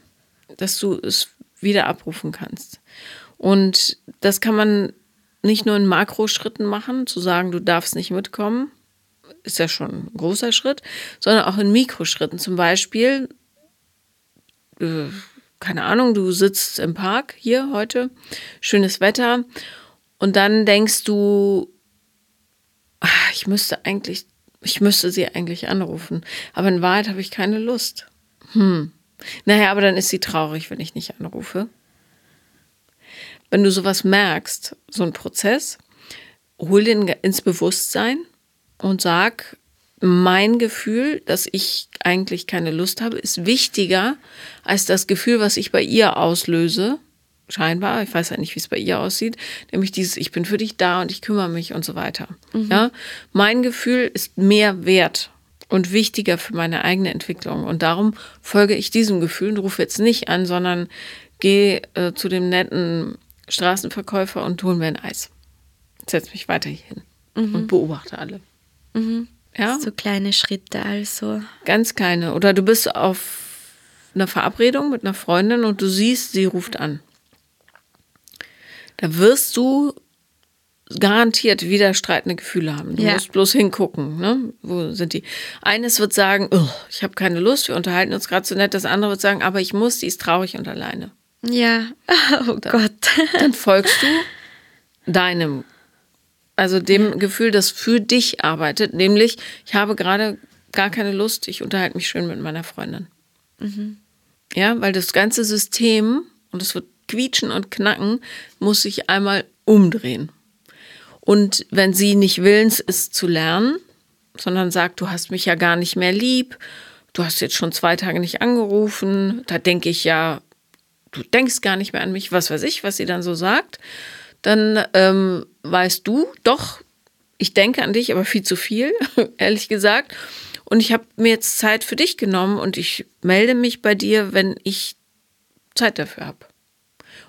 dass du es wieder abrufen kannst. Und das kann man nicht nur in Makroschritten machen, zu sagen, du darfst nicht mitkommen, ist ja schon ein großer Schritt, sondern auch in Mikroschritten. Zum Beispiel, äh, keine Ahnung, du sitzt im Park hier heute, schönes Wetter, und dann denkst du, ach, ich müsste eigentlich ich müsste sie eigentlich anrufen. Aber in Wahrheit habe ich keine Lust. Hm. Naja, aber dann ist sie traurig, wenn ich nicht anrufe. Wenn du sowas merkst, so ein Prozess, hol den ins Bewusstsein und sag, mein Gefühl, dass ich eigentlich keine Lust habe, ist wichtiger als das Gefühl, was ich bei ihr auslöse, scheinbar, ich weiß ja nicht, wie es bei ihr aussieht, nämlich dieses, ich bin für dich da und ich kümmere mich und so weiter. Mhm. Ja, mein Gefühl ist mehr wert und wichtiger für meine eigene Entwicklung und darum folge ich diesem Gefühl und rufe jetzt nicht an, sondern gehe äh, zu dem netten Straßenverkäufer und hol mir ein Eis. Setz mich weiter hier hin mhm. und beobachte alle. Mhm. Ja? So kleine Schritte also. Ganz kleine. Oder du bist auf einer Verabredung mit einer Freundin und du siehst, sie ruft an. Da wirst du garantiert widerstreitende Gefühle haben. Du ja. musst bloß hingucken. Ne? Wo sind die? Eines wird sagen, oh, ich habe keine Lust, wir unterhalten uns gerade so nett. Das andere wird sagen, aber ich muss, die ist traurig und alleine. Ja, oh dann, Gott. Dann folgst du deinem, also dem ja. Gefühl, das für dich arbeitet, nämlich, ich habe gerade gar keine Lust, ich unterhalte mich schön mit meiner Freundin. Mhm. Ja, weil das ganze System, und es wird quietschen und knacken, muss sich einmal umdrehen. Und wenn sie nicht willens ist zu lernen, sondern sagt, du hast mich ja gar nicht mehr lieb, du hast jetzt schon zwei Tage nicht angerufen, da denke ich ja, du denkst gar nicht mehr an mich, was weiß ich, was sie dann so sagt, dann ähm, weißt du, doch, ich denke an dich, aber viel zu viel, ehrlich gesagt. Und ich habe mir jetzt Zeit für dich genommen und ich melde mich bei dir, wenn ich Zeit dafür habe.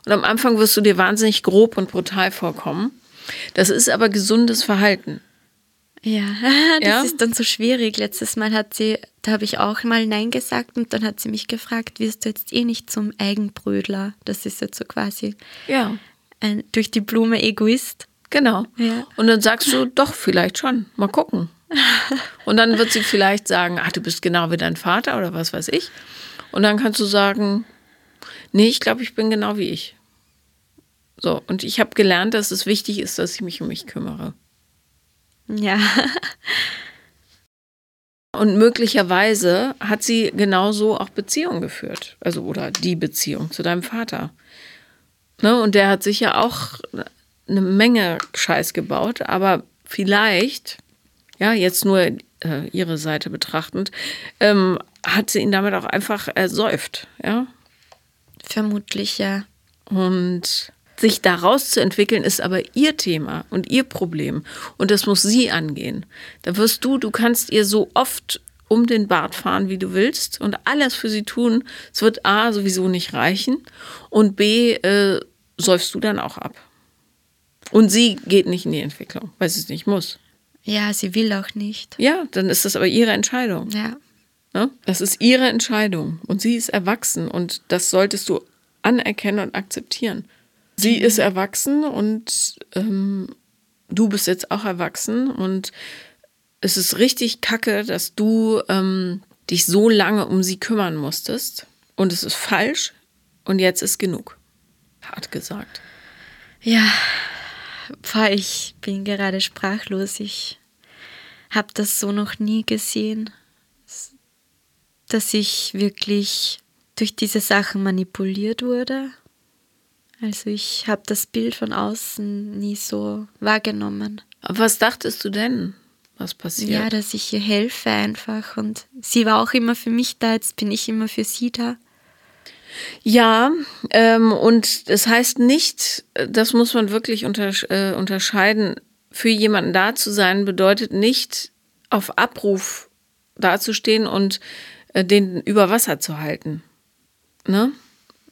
Und am Anfang wirst du dir wahnsinnig grob und brutal vorkommen. Das ist aber gesundes Verhalten. Ja, das ja? ist dann so schwierig. Letztes Mal hat sie, da habe ich auch mal Nein gesagt und dann hat sie mich gefragt, wirst du jetzt eh nicht zum Eigenbrödler? Das ist jetzt so quasi ja. ein durch die Blume Egoist. Genau. Ja. Und dann sagst du, doch, vielleicht schon. Mal gucken. Und dann wird sie vielleicht sagen, ach, du bist genau wie dein Vater oder was weiß ich. Und dann kannst du sagen, nee, ich glaube, ich bin genau wie ich. So, und ich habe gelernt, dass es wichtig ist, dass ich mich um mich kümmere. Ja. Und möglicherweise hat sie genauso auch Beziehungen geführt. Also, oder die Beziehung zu deinem Vater. Ne? Und der hat sicher auch eine Menge Scheiß gebaut, aber vielleicht, ja, jetzt nur äh, ihre Seite betrachtend, ähm, hat sie ihn damit auch einfach ersäuft, ja. Vermutlich, ja. Und sich daraus zu entwickeln, ist aber ihr Thema und ihr Problem. Und das muss sie angehen. Da wirst du, du kannst ihr so oft um den Bart fahren, wie du willst und alles für sie tun. Es wird A sowieso nicht reichen und B äh, säufst du dann auch ab. Und sie geht nicht in die Entwicklung, weil sie es nicht muss. Ja, sie will auch nicht. Ja, dann ist das aber ihre Entscheidung. Ja. Ne? Das ist ihre Entscheidung und sie ist erwachsen und das solltest du anerkennen und akzeptieren. Sie ist erwachsen und ähm, du bist jetzt auch erwachsen und es ist richtig kacke, dass du ähm, dich so lange um sie kümmern musstest und es ist falsch und jetzt ist genug. Hart gesagt. Ja, ich bin gerade sprachlos. Ich habe das so noch nie gesehen, dass ich wirklich durch diese Sachen manipuliert wurde. Also ich habe das Bild von außen nie so wahrgenommen. Aber was dachtest du denn, was passiert? Ja, dass ich ihr helfe einfach. Und sie war auch immer für mich da, jetzt bin ich immer für sie da. Ja, ähm, und das heißt nicht, das muss man wirklich unter, äh, unterscheiden, für jemanden da zu sein, bedeutet nicht, auf Abruf dazustehen und den über Wasser zu halten. Ne?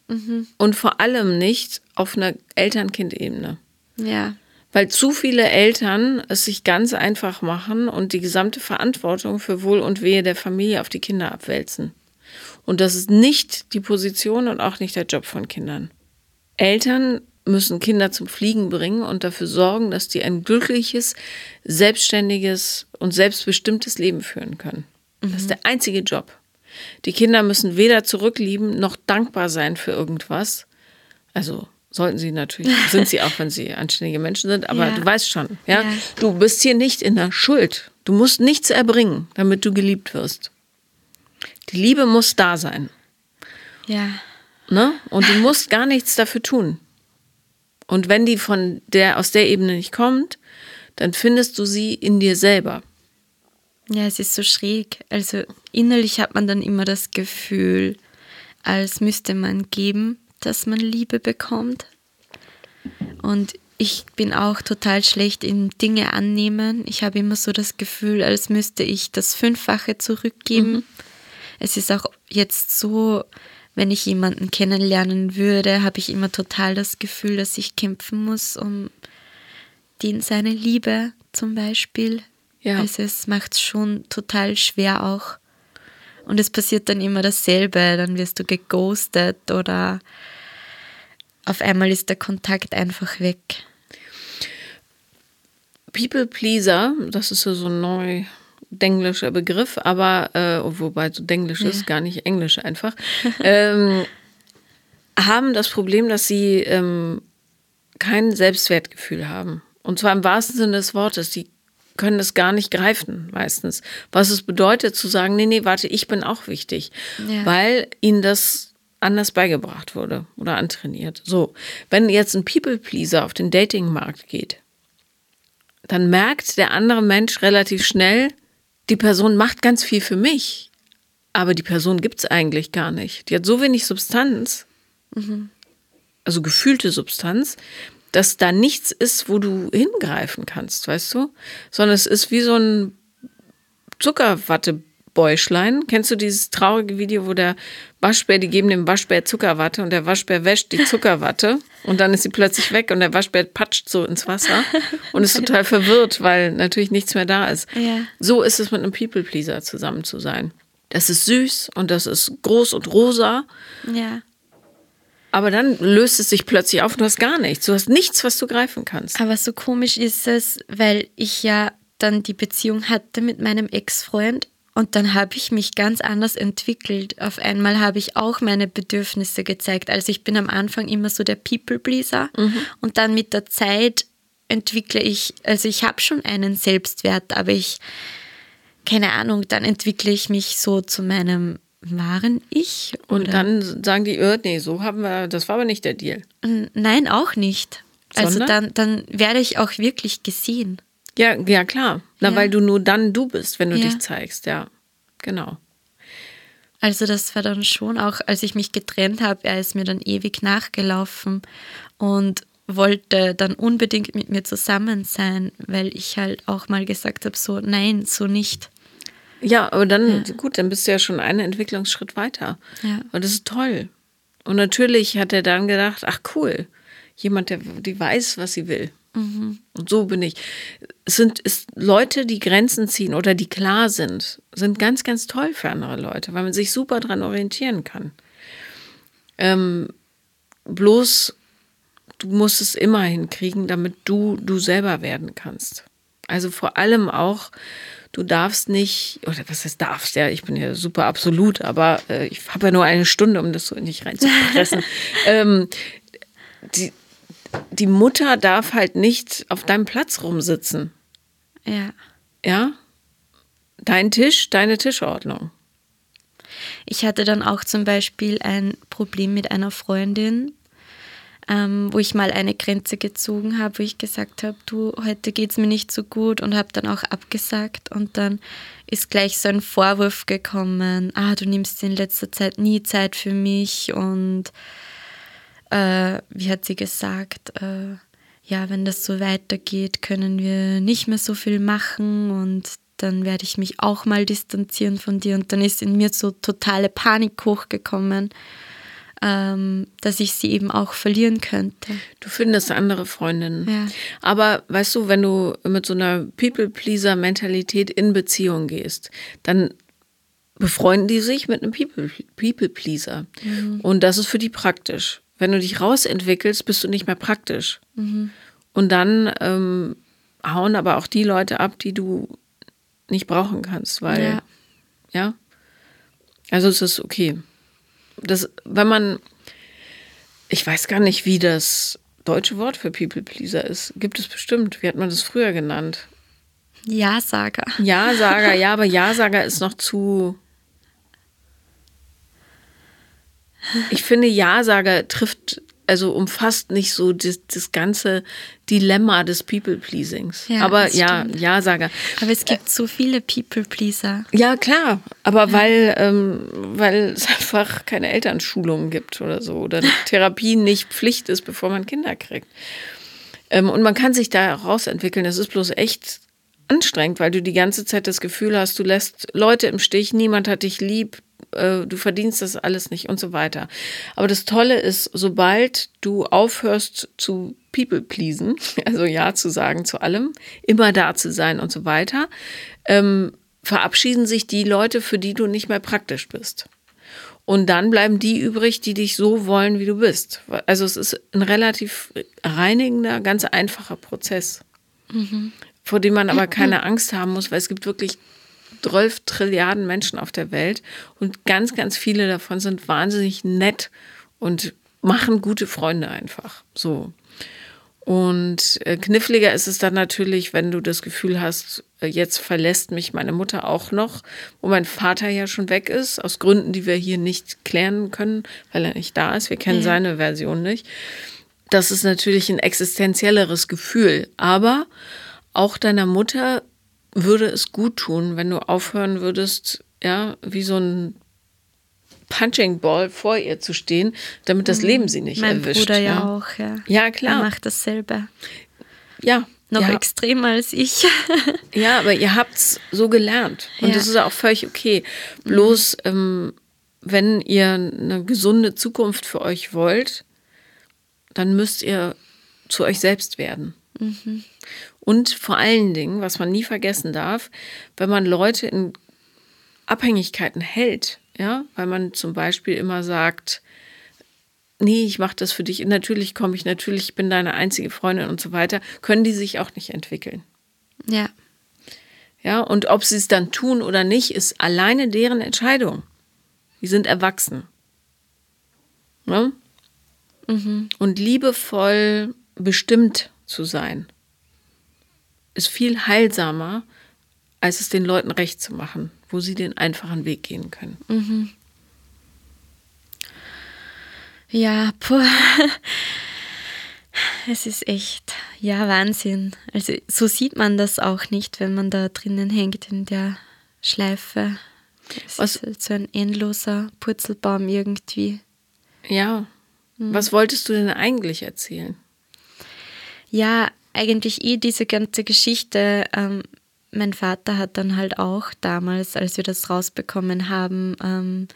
Mhm. Und vor allem nicht auf einer Eltern-Kind-Ebene. Ja. Weil zu viele Eltern es sich ganz einfach machen und die gesamte Verantwortung für Wohl und Wehe der Familie auf die Kinder abwälzen. Und das ist nicht die Position und auch nicht der Job von Kindern. Eltern müssen Kinder zum Fliegen bringen und dafür sorgen, dass die ein glückliches, selbstständiges und selbstbestimmtes Leben führen können. Das ist mhm. der einzige Job. Die Kinder müssen weder zurücklieben noch dankbar sein für irgendwas. Also sollten sie natürlich, sind sie auch, wenn sie anständige Menschen sind, aber ja. du weißt schon, ja? ja? Du bist hier nicht in der Schuld. Du musst nichts erbringen, damit du geliebt wirst. Die Liebe muss da sein. Ja. Ne? Und du musst gar nichts dafür tun. Und wenn die von der, aus der Ebene nicht kommt, dann findest du sie in dir selber. Ja, es ist so schräg. Also innerlich hat man dann immer das Gefühl, als müsste man geben, dass man Liebe bekommt. Und ich bin auch total schlecht in Dinge annehmen. Ich habe immer so das Gefühl, als müsste ich das Fünffache zurückgeben. Mhm es ist auch jetzt so, wenn ich jemanden kennenlernen würde, habe ich immer total das Gefühl, dass ich kämpfen muss um den seine Liebe zum Beispiel. Ja. Also es macht es schon total schwer auch. Und es passiert dann immer dasselbe. Dann wirst du geghostet oder auf einmal ist der Kontakt einfach weg. People Pleaser, das ist so neu denglischer Begriff, aber äh, wobei so denglisch ja. ist, gar nicht englisch einfach, ähm, haben das Problem, dass sie ähm, kein Selbstwertgefühl haben. Und zwar im wahrsten Sinne des Wortes. Die können das gar nicht greifen, meistens. Was es bedeutet, zu sagen, nee, nee, warte, ich bin auch wichtig. Ja. Weil ihnen das anders beigebracht wurde oder antrainiert. So, wenn jetzt ein People-Pleaser auf den Datingmarkt geht, dann merkt der andere Mensch relativ schnell, die Person macht ganz viel für mich, aber die Person gibt es eigentlich gar nicht. Die hat so wenig Substanz, mhm. also gefühlte Substanz, dass da nichts ist, wo du hingreifen kannst, weißt du? Sondern es ist wie so ein Zuckerwatte Waschbäuschlein. Kennst du dieses traurige Video, wo der Waschbär, die geben dem Waschbär Zuckerwatte und der Waschbär wäscht die Zuckerwatte und dann ist sie plötzlich weg und der Waschbär patscht so ins Wasser und ist total verwirrt, weil natürlich nichts mehr da ist. Ja. So ist es mit einem People-Pleaser zusammen zu sein. Das ist süß und das ist groß und rosa, Ja. Aber dann löst es sich plötzlich auf und du hast gar nichts. Du hast nichts, was du greifen kannst. Aber so komisch ist es, weil ich ja dann die Beziehung hatte mit meinem Ex-Freund und dann habe ich mich ganz anders entwickelt. Auf einmal habe ich auch meine Bedürfnisse gezeigt. Also ich bin am Anfang immer so der People-Pleaser und dann mit der Zeit entwickle ich, also ich habe schon einen Selbstwert, aber ich, keine Ahnung, dann entwickle ich mich so zu meinem wahren Ich. Und oder? dann sagen die, äh, nee, so haben wir, das war aber nicht der Deal. Nein, auch nicht. Also Sondern? dann, dann werde ich auch wirklich gesehen. Ja, ja klar. Na, Ja. weil du nur dann du bist, wenn du Ja. dich zeigst, ja. Genau. Also das war dann schon auch, als ich mich getrennt habe, er ist mir dann ewig nachgelaufen und wollte dann unbedingt mit mir zusammen sein, weil ich halt auch mal gesagt habe, so nein, so nicht. Ja, aber dann, gut, dann bist du ja schon einen Entwicklungsschritt weiter. Ja. Und das ist toll. Und natürlich hat er dann gedacht, ach cool, jemand, der die weiß, was sie will. Und so bin ich. Es sind es Leute, die Grenzen ziehen oder die klar sind, sind ganz, ganz toll für andere Leute, weil man sich super dran orientieren kann. Ähm, bloß, du musst es immer hinkriegen, damit du du selber werden kannst. Also vor allem auch, du darfst nicht, oder was heißt darfst, ja, ich bin ja super absolut, aber äh, ich habe ja nur eine Stunde, um das so nicht reinzupressen. ähm, die, die Mutter darf halt nicht auf deinem Platz rumsitzen. Ja. Ja? Dein Tisch, deine Tischordnung. Ich hatte dann auch zum Beispiel ein Problem mit einer Freundin, ähm, wo ich mal eine Grenze gezogen habe, wo ich gesagt habe, du, heute geht es mir nicht so gut und habe dann auch abgesagt. Und dann ist gleich so ein Vorwurf gekommen, ah, du nimmst in letzter Zeit nie Zeit für mich. Und äh, wie hat sie gesagt, äh, ja, wenn das so weitergeht, können wir nicht mehr so viel machen und dann werde ich mich auch mal distanzieren von dir. Und dann ist in mir so totale Panik hochgekommen, ähm, dass ich sie eben auch verlieren könnte. Du findest andere Freundinnen. Ja. Aber weißt du, wenn du mit so einer People-Pleaser-Mentalität in Beziehung gehst, dann befreunden die sich mit einem People- People-Pleaser. Und das ist für die praktisch. Wenn du dich rausentwickelst, bist du nicht mehr praktisch. Und dann ähm, hauen aber auch die Leute ab, die du nicht brauchen kannst, weil, Ja. ja. Also es ist okay. Das, wenn man, ich weiß gar nicht, wie das deutsche Wort für People Pleaser ist. Gibt es bestimmt. Wie hat man das früher genannt? Ja-Sager. Ja-Sager, ja, aber Ja-Sager ist noch zu. Ich finde, Ja-Sager trifft, also umfasst nicht so das, das ganze Dilemma des People-Pleasings. Ja, aber ja, stimmt. Ja-Sager. Aber es gibt so viele People-Pleaser. Ja, klar, aber weil, ähm, weil es einfach keine Elternschulungen gibt oder so oder Therapie nicht Pflicht ist, bevor man Kinder kriegt. Ähm, und man kann sich da rausentwickeln. Das ist bloß echt anstrengend, weil du die ganze Zeit das Gefühl hast, du lässt Leute im Stich, niemand hat dich lieb, äh, du verdienst das alles nicht und so weiter. Aber das Tolle ist, sobald du aufhörst zu people pleasen, also Ja zu sagen zu allem, immer da zu sein und so weiter, ähm, verabschieden sich die Leute, für die du nicht mehr praktisch bist. Und dann bleiben die übrig, die dich so wollen, wie du bist. Also es ist ein relativ reinigender, ganz einfacher Prozess, vor dem man aber keine Angst haben muss, weil es gibt wirklich 12 Trilliarden Menschen auf der Welt und ganz, ganz viele davon sind wahnsinnig nett und machen gute Freunde einfach. So. Und äh, kniffliger ist es dann natürlich, wenn du das Gefühl hast, äh, jetzt verlässt mich meine Mutter auch noch, wo mein Vater ja schon weg ist, aus Gründen, die wir hier nicht klären können, weil er nicht da ist. Wir kennen Ja. seine Version nicht. Das ist natürlich ein existenzielleres Gefühl. Aber auch deiner Mutter würde es gut tun, wenn du aufhören würdest, ja, wie so ein Punching Ball vor ihr zu stehen, damit das Leben sie nicht mein erwischt. Bruder ja, ja auch, ja. Ja, Er klar. macht dasselbe. Ja, Noch Ja. extremer als ich. Ja, aber ihr habt es so gelernt. Und Ja. das ist auch völlig okay. Bloß, ähm, wenn ihr eine gesunde Zukunft für euch wollt, dann müsst ihr zu euch selbst werden. Und vor allen Dingen, was man nie vergessen darf, wenn man Leute in Abhängigkeiten hält, ja, weil man zum Beispiel immer sagt, nee, ich mache das für dich, natürlich komme ich, natürlich ich bin deine einzige Freundin und so weiter, können die sich auch nicht entwickeln. ja. Ja, und ob sie es dann tun oder nicht, ist alleine deren Entscheidung. Die sind erwachsen. Ne? Und liebevoll bestimmt zu sein, ist viel heilsamer, als es den Leuten recht zu machen, wo sie den einfachen Weg gehen können. Ja, puh. Es ist echt, ja, Wahnsinn. Also so sieht man das auch nicht, wenn man da drinnen hängt in der Schleife. Es Was- ist halt so ein endloser Purzelbaum irgendwie. Ja. Was wolltest du denn eigentlich erzählen? Ja, eigentlich eh diese ganze Geschichte. Ähm, mein Vater hat dann halt auch damals, als wir das rausbekommen haben, ähm,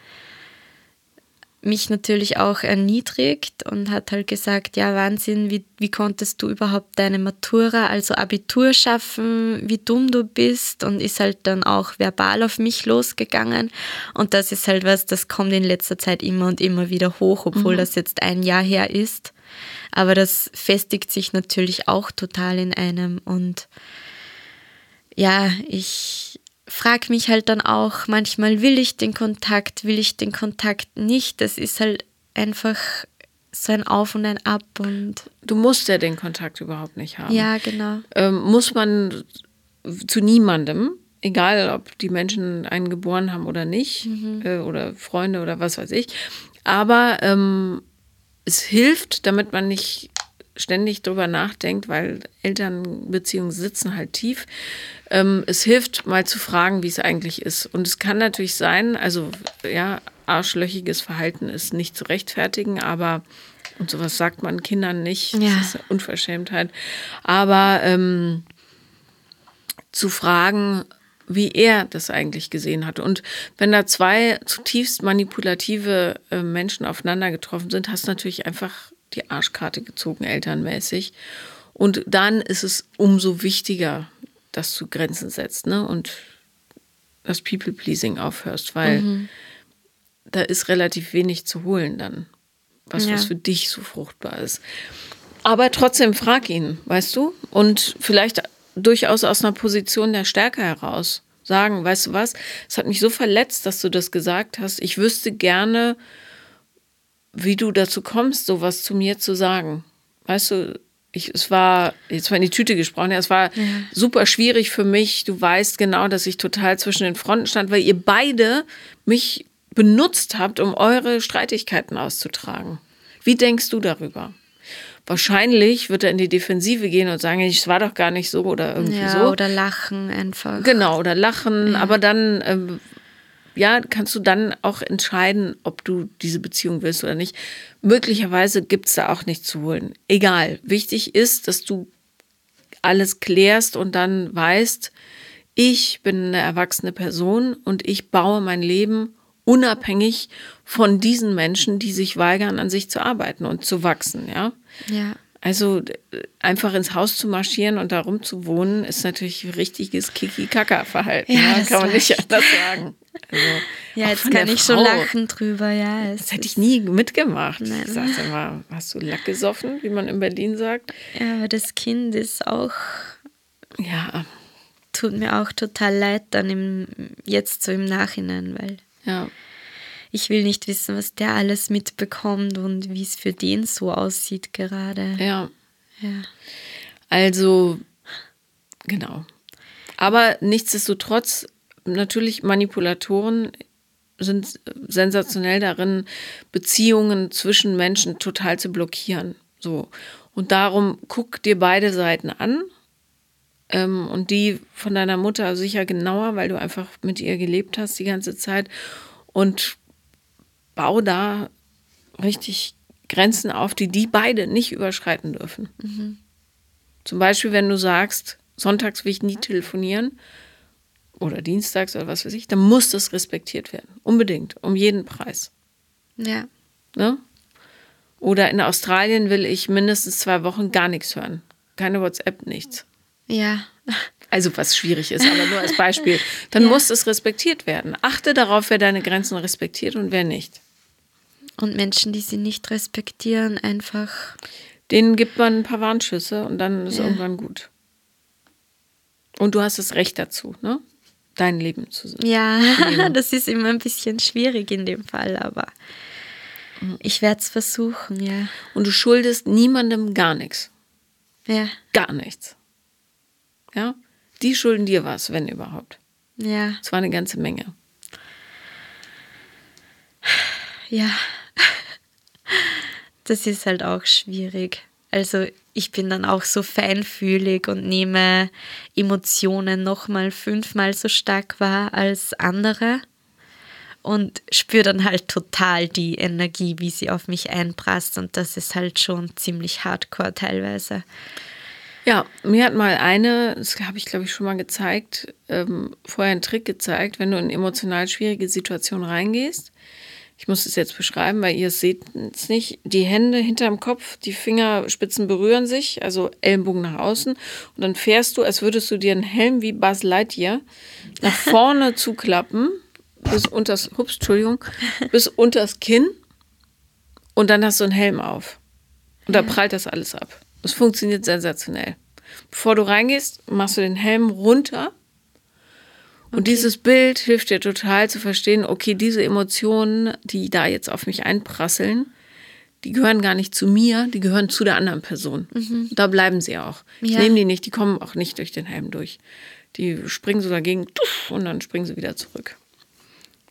mich natürlich auch erniedrigt und hat halt gesagt, ja Wahnsinn, wie, wie konntest du überhaupt deine Matura, also Abitur schaffen, wie dumm du bist und ist halt dann auch verbal auf mich losgegangen und das ist halt was, das kommt in letzter Zeit immer und immer wieder hoch, obwohl das jetzt ein Jahr her ist, aber das festigt sich natürlich auch total in einem und ja, ich frage mich halt dann auch manchmal, will ich den Kontakt, will ich den Kontakt nicht? Das ist halt einfach so ein Auf und ein Ab und Du musst ja den Kontakt überhaupt nicht haben. ja, genau. ähm, muss man zu niemandem, egal ob die Menschen einen geboren haben oder nicht, äh, oder Freunde oder was weiß ich. Aber ähm, es hilft, damit man nicht ständig drüber nachdenkt, weil Elternbeziehungen sitzen halt tief. Ähm, es hilft mal zu fragen, wie es eigentlich ist. Und es kann natürlich sein, also ja, arschlöchiges Verhalten ist nicht zu rechtfertigen, aber und sowas sagt man Kindern nicht. Ja. Das ist eine Unverschämtheit. Aber ähm, zu fragen, wie er das eigentlich gesehen hat. Und wenn da zwei zutiefst manipulative äh, Menschen aufeinander getroffen sind, hast du natürlich einfach die Arschkarte gezogen, elternmäßig. Und dann ist es umso wichtiger, dass du Grenzen setzt ne? und das People-Pleasing aufhörst, weil da ist relativ wenig zu holen dann, was, Ja. was für dich so fruchtbar ist. Aber trotzdem frag ihn, weißt du? Und vielleicht durchaus aus einer Position der Stärke heraus sagen, weißt du was, es hat mich so verletzt, dass du das gesagt hast. Ich wüsste gerne, wie du dazu kommst, sowas zu mir zu sagen. Weißt du, ich, es war, jetzt mal in die Tüte gesprochen, ja, es war super schwierig für mich. Du weißt genau, dass ich total zwischen den Fronten stand, weil ihr beide mich benutzt habt, um eure Streitigkeiten auszutragen. Wie denkst du darüber? Wahrscheinlich wird er in die Defensive gehen und sagen, es war doch gar nicht so oder irgendwie Ja, so. oder lachen einfach. Genau, oder lachen, aber dann, ähm, ja, kannst du dann auch entscheiden, ob du diese Beziehung willst oder nicht. Möglicherweise gibt es da auch nichts zu holen. Egal. Wichtig ist, dass du alles klärst und dann weißt, ich bin eine erwachsene Person und ich baue mein Leben unabhängig von diesen Menschen, die sich weigern, an sich zu arbeiten und zu wachsen, ja. Ja. Also äh, einfach ins Haus zu marschieren und da rumzuwohnen, ist natürlich richtiges Kiki-Kaka-Verhalten. Ja, kann man nicht anders sagen. Also, Ja, jetzt kann ich schon Frau. lachen drüber, ja. Das hätte ich nie mitgemacht. Nein. Ich sagte immer, hast du Lack gesoffen, wie man in Berlin sagt? ja, aber das Kind ist auch, Ja, tut mir auch total leid dann im, jetzt so im Nachhinein, weil ja. ich will nicht wissen, was der alles mitbekommt und wie es für den so aussieht gerade. Ja, Ja. also genau. Aber nichtsdestotrotz, natürlich Manipulatoren sind sensationell darin, Beziehungen zwischen Menschen total zu blockieren. So. Und darum guck dir beide Seiten an. Ähm, und die von deiner Mutter sicher genauer, weil du einfach mit ihr gelebt hast die ganze Zeit. Und bau da richtig Grenzen auf, die die beide nicht überschreiten dürfen. Zum Beispiel, wenn du sagst, sonntags will ich nie telefonieren oder dienstags oder was weiß ich, dann muss das respektiert werden. Unbedingt, um jeden Preis. Ja. Ne? Oder in Australien will ich mindestens zwei Wochen gar nichts hören. Keine WhatsApp, nichts. Ja. Also was schwierig ist, aber nur als Beispiel. Dann Ja. muss es respektiert werden. Achte darauf, wer deine Grenzen respektiert und wer nicht. Und Menschen, die sie nicht respektieren, einfach. Denen gibt man ein paar Warnschüsse und dann ist Ja. irgendwann gut. Und du hast das Recht dazu, ne? Dein Leben zu sein. Ja, das ist immer ein bisschen schwierig in dem Fall, aber ich werde es versuchen, ja. Und du schuldest niemandem gar nichts. Ja, Gar nichts. Ja? Die schulden dir was, wenn überhaupt. ja, Das war eine ganze Menge. ja. Das ist halt auch schwierig. Also ich bin dann auch so feinfühlig und nehme Emotionen nochmal fünfmal so stark wahr als andere und spüre dann halt total die Energie, wie sie auf mich einprasst und das ist halt schon ziemlich hardcore teilweise. Ja, mir hat mal eine, das habe ich glaube ich schon mal gezeigt, ähm, vorher einen Trick gezeigt, wenn du in emotional schwierige Situationen reingehst. Ich muss es jetzt beschreiben, weil ihr es seht es nicht. Die Hände hinterm Kopf, die Fingerspitzen berühren sich, also Ellenbogen nach außen. Und dann fährst du, als würdest du dir einen Helm wie Buzz Lightyear nach vorne zuklappen, bis unters, ups, Entschuldigung, bis unters Kinn. Und dann hast du einen Helm auf. Und da prallt das alles ab. Das funktioniert sensationell. Bevor du reingehst, machst du den Helm runter. Und dieses Bild hilft dir total zu verstehen, okay, diese Emotionen, die da jetzt auf mich einprasseln, die gehören gar nicht zu mir, die gehören zu der anderen Person. Da bleiben sie auch. Ich Ja. nehme die nicht, die kommen auch nicht durch den Helm durch. Die springen so dagegen und dann springen sie wieder zurück.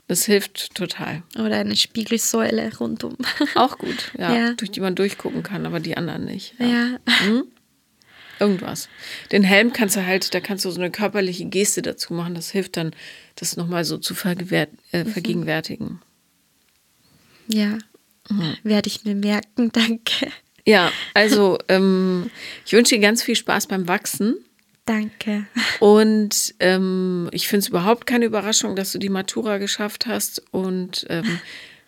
Das hilft total. Oder eine Spiegelsäule rundum. Auch gut, ja, Ja. durch die man durchgucken kann, aber die anderen nicht. Ja. Irgendwas. Den Helm kannst du halt, da kannst du so eine körperliche Geste dazu machen. Das hilft dann, das nochmal so zu äh, vergegenwärtigen. Ja. Werde ich mir merken, danke. Ja, also ähm, ich wünsche dir ganz viel Spaß beim Wachsen. Danke. Und ähm, ich finde es überhaupt keine Überraschung, dass du die Matura geschafft hast und ähm,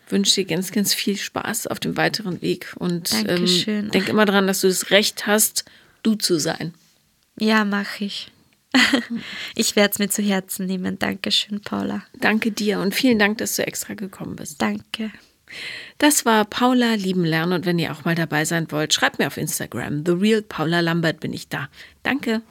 wünsche dir ganz, ganz viel Spaß auf dem weiteren Weg. Und ähm, denk immer dran, dass du das Recht hast, du zu sein. Ja, mache ich. Ich werde es mir zu Herzen nehmen. Dankeschön, Paula. Danke dir und vielen Dank, dass du extra gekommen bist. Danke. Das war Paula lieben lernen und wenn ihr auch mal dabei sein wollt, schreibt mir auf Instagram. The Real Paula Lambert bin ich da. Danke.